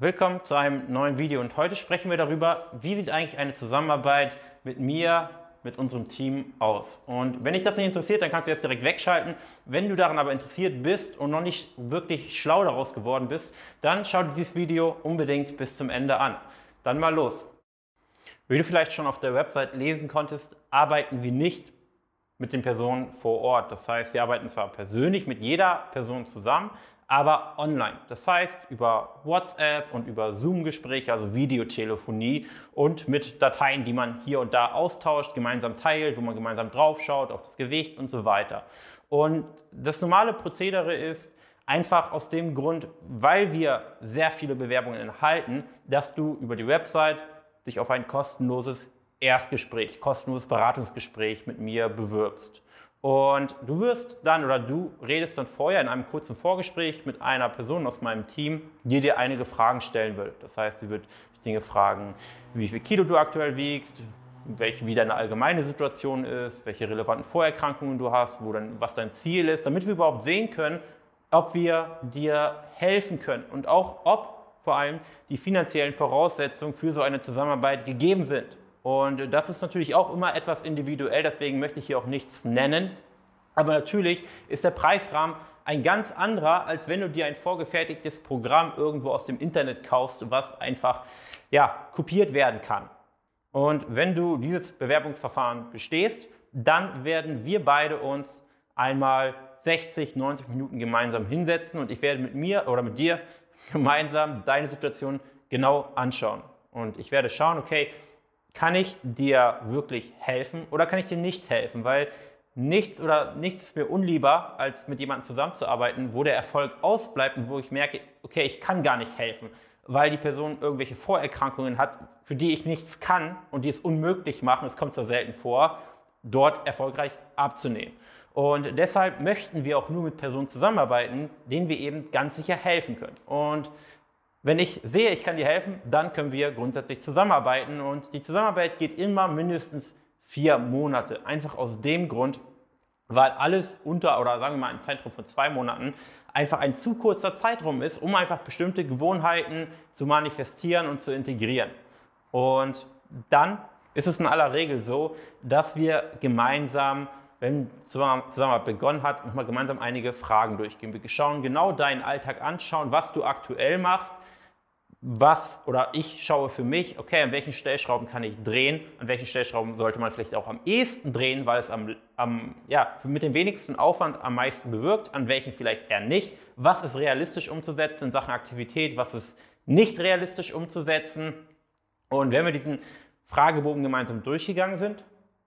willkommen zu einem neuen Video und heute sprechen wir darüber, wie sieht eigentlich eine Zusammenarbeit mit mir, mit unserem Team aus. Und wenn dich das nicht interessiert, dann kannst du jetzt direkt wegschalten. Wenn du daran aber interessiert bist und noch nicht wirklich schlau daraus geworden bist, dann schau dir dieses Video unbedingt bis zum Ende an. Dann mal los. Wie du vielleicht schon auf der Website lesen konntest, arbeiten wir nicht mit den Personen vor Ort. Das heißt, wir arbeiten zwar persönlich mit jeder Person zusammen, aber online. Das heißt, über WhatsApp und über Zoom-Gespräche, also Videotelefonie und mit Dateien, die man hier und da austauscht, gemeinsam teilt, wo man gemeinsam draufschaut, auf das Gewicht und so weiter. Und das normale Prozedere ist einfach aus dem Grund, weil wir sehr viele Bewerbungen erhalten, dass du über die Website dich auf ein kostenloses Erstgespräch, kostenloses Beratungsgespräch mit mir bewirbst. Und du wirst dann oder du redest dann vorher in einem kurzen Vorgespräch mit einer Person aus meinem Team, die dir einige Fragen stellen will. Das heißt, sie wird Dinge fragen, wie viel Kilo du aktuell wiegst, welche, wie deine allgemeine Situation ist, welche relevanten Vorerkrankungen du hast, wo dann, was dein Ziel ist, damit wir überhaupt sehen können, ob wir dir helfen können und auch ob vor allem die finanziellen Voraussetzungen für so eine Zusammenarbeit gegeben sind. Und das ist natürlich auch immer etwas individuell, deswegen möchte ich hier auch nichts nennen. Aber natürlich ist der Preisrahmen ein ganz anderer, als wenn du dir ein vorgefertigtes Programm irgendwo aus dem Internet kaufst, was einfach ja, kopiert werden kann. Und wenn du dieses Bewerbungsverfahren bestehst, dann werden wir beide uns einmal 60, 90 Minuten gemeinsam hinsetzen und ich werde mit mir oder mit dir gemeinsam deine Situation genau anschauen. Und ich werde schauen, okay, kann ich dir wirklich helfen oder kann ich dir nicht helfen? Weil nichts oder nichts ist mir unlieber, als mit jemandem zusammenzuarbeiten, wo der Erfolg ausbleibt und wo ich merke, okay, ich kann gar nicht helfen, weil die Person irgendwelche Vorerkrankungen hat, für die ich nichts kann und die es unmöglich machen, es kommt so selten vor, dort erfolgreich abzunehmen. Und deshalb möchten wir auch nur mit Personen zusammenarbeiten, denen wir eben ganz sicher helfen können. Und wenn ich sehe, ich kann dir helfen, dann können wir grundsätzlich zusammenarbeiten und die Zusammenarbeit geht immer mindestens vier Monate. Einfach aus dem Grund, weil alles unter oder sagen wir mal ein Zeitraum von zwei Monaten einfach ein zu kurzer Zeitraum ist, um einfach bestimmte Gewohnheiten zu manifestieren und zu integrieren. Und dann ist es in aller Regel so, dass wir gemeinsam wenn Zusammenarbeit begonnen hat, nochmal gemeinsam einige Fragen durchgehen. Wir schauen genau deinen Alltag anschauen, was du aktuell machst, was oder ich schaue für mich, okay, an welchen Stellschrauben kann ich drehen, an welchen Stellschrauben sollte man vielleicht auch am ehesten drehen, weil es am, am, ja, mit dem wenigsten Aufwand am meisten bewirkt, an welchen vielleicht eher nicht, was ist realistisch umzusetzen in Sachen Aktivität, was ist nicht realistisch umzusetzen. Und wenn wir diesen Fragebogen gemeinsam durchgegangen sind,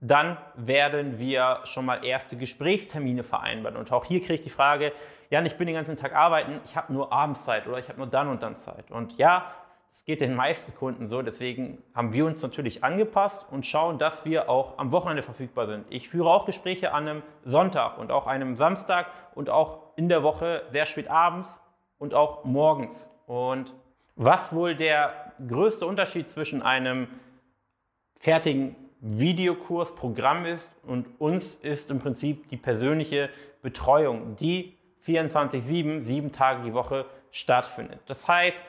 dann werden wir schon mal erste Gesprächstermine vereinbaren. Und auch hier kriege ich die Frage, Jan, ich bin den ganzen Tag arbeiten, ich habe nur Abendszeit oder ich habe nur dann und dann Zeit. Und ja, das geht den meisten Kunden so, deswegen haben wir uns natürlich angepasst und schauen, dass wir auch am Wochenende verfügbar sind. Ich führe auch Gespräche an einem Sonntag und auch einem Samstag und auch in der Woche sehr spät abends und auch morgens. Und was wohl der größte Unterschied zwischen einem fertigen Videokurs, Programm ist und uns ist im Prinzip die persönliche Betreuung, die 24-7, sieben Tage die Woche stattfindet. Das heißt,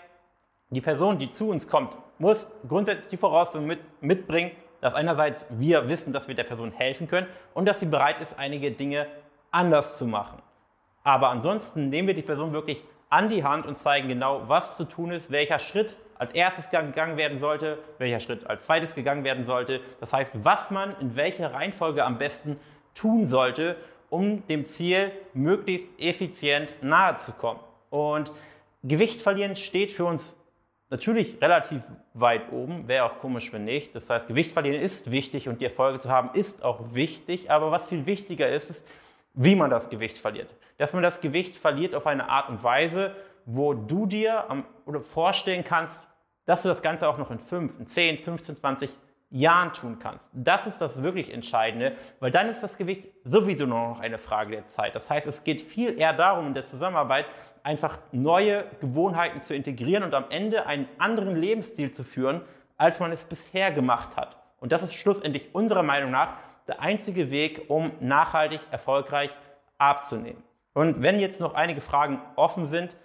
die Person, die zu uns kommt, muss grundsätzlich die Voraussetzung mit, mitbringen, dass einerseits wir wissen, dass wir der Person helfen können und dass sie bereit ist, einige Dinge anders zu machen. Aber ansonsten nehmen wir die Person wirklich an die Hand und zeigen genau, was zu tun ist, welcher Schritt als erstes gegangen werden sollte, welcher Schritt als zweites gegangen werden sollte. Das heißt, was man in welcher Reihenfolge am besten tun sollte, um dem Ziel möglichst effizient nahe zu kommen. Und Gewicht verlieren steht für uns natürlich relativ weit oben, wäre auch komisch, wenn nicht. Das heißt, Gewicht verlieren ist wichtig und die Erfolge zu haben ist auch wichtig, aber was viel wichtiger ist, ist, wie man das Gewicht verliert. Dass man das Gewicht verliert auf eine Art und Weise, wo du dir am, oder vorstellen kannst, dass du das Ganze auch noch in 5, in 10, 15, 20 Jahren tun kannst. Das ist das wirklich Entscheidende, weil dann ist das Gewicht sowieso nur noch eine Frage der Zeit. Das heißt, es geht viel eher darum, in der Zusammenarbeit einfach neue Gewohnheiten zu integrieren und am Ende einen anderen Lebensstil zu führen, als man es bisher gemacht hat. Und das ist schlussendlich unserer Meinung nach der einzige Weg, um nachhaltig erfolgreich abzunehmen. Und wenn jetzt noch einige Fragen offen sind,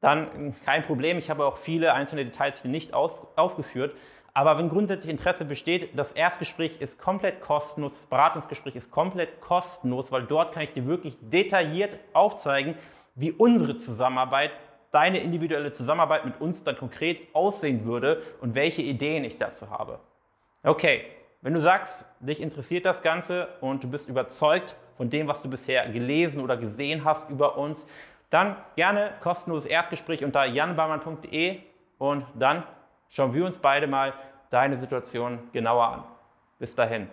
dann kein Problem. Ich habe auch viele einzelne Details hier nicht auf, aufgeführt. Aber wenn grundsätzlich Interesse besteht, das Erstgespräch ist komplett kostenlos, das Beratungsgespräch ist komplett kostenlos, weil dort kann ich dir wirklich detailliert aufzeigen, wie unsere Zusammenarbeit, deine individuelle Zusammenarbeit mit uns dann konkret aussehen würde und welche Ideen ich dazu habe. Okay, wenn du sagst, dich interessiert das Ganze und du bist überzeugt von dem, was du bisher gelesen oder gesehen hast über uns, dann gerne kostenloses Erstgespräch unter janbarmann.de und dann schauen wir uns beide mal deine Situation genauer an. Bis dahin.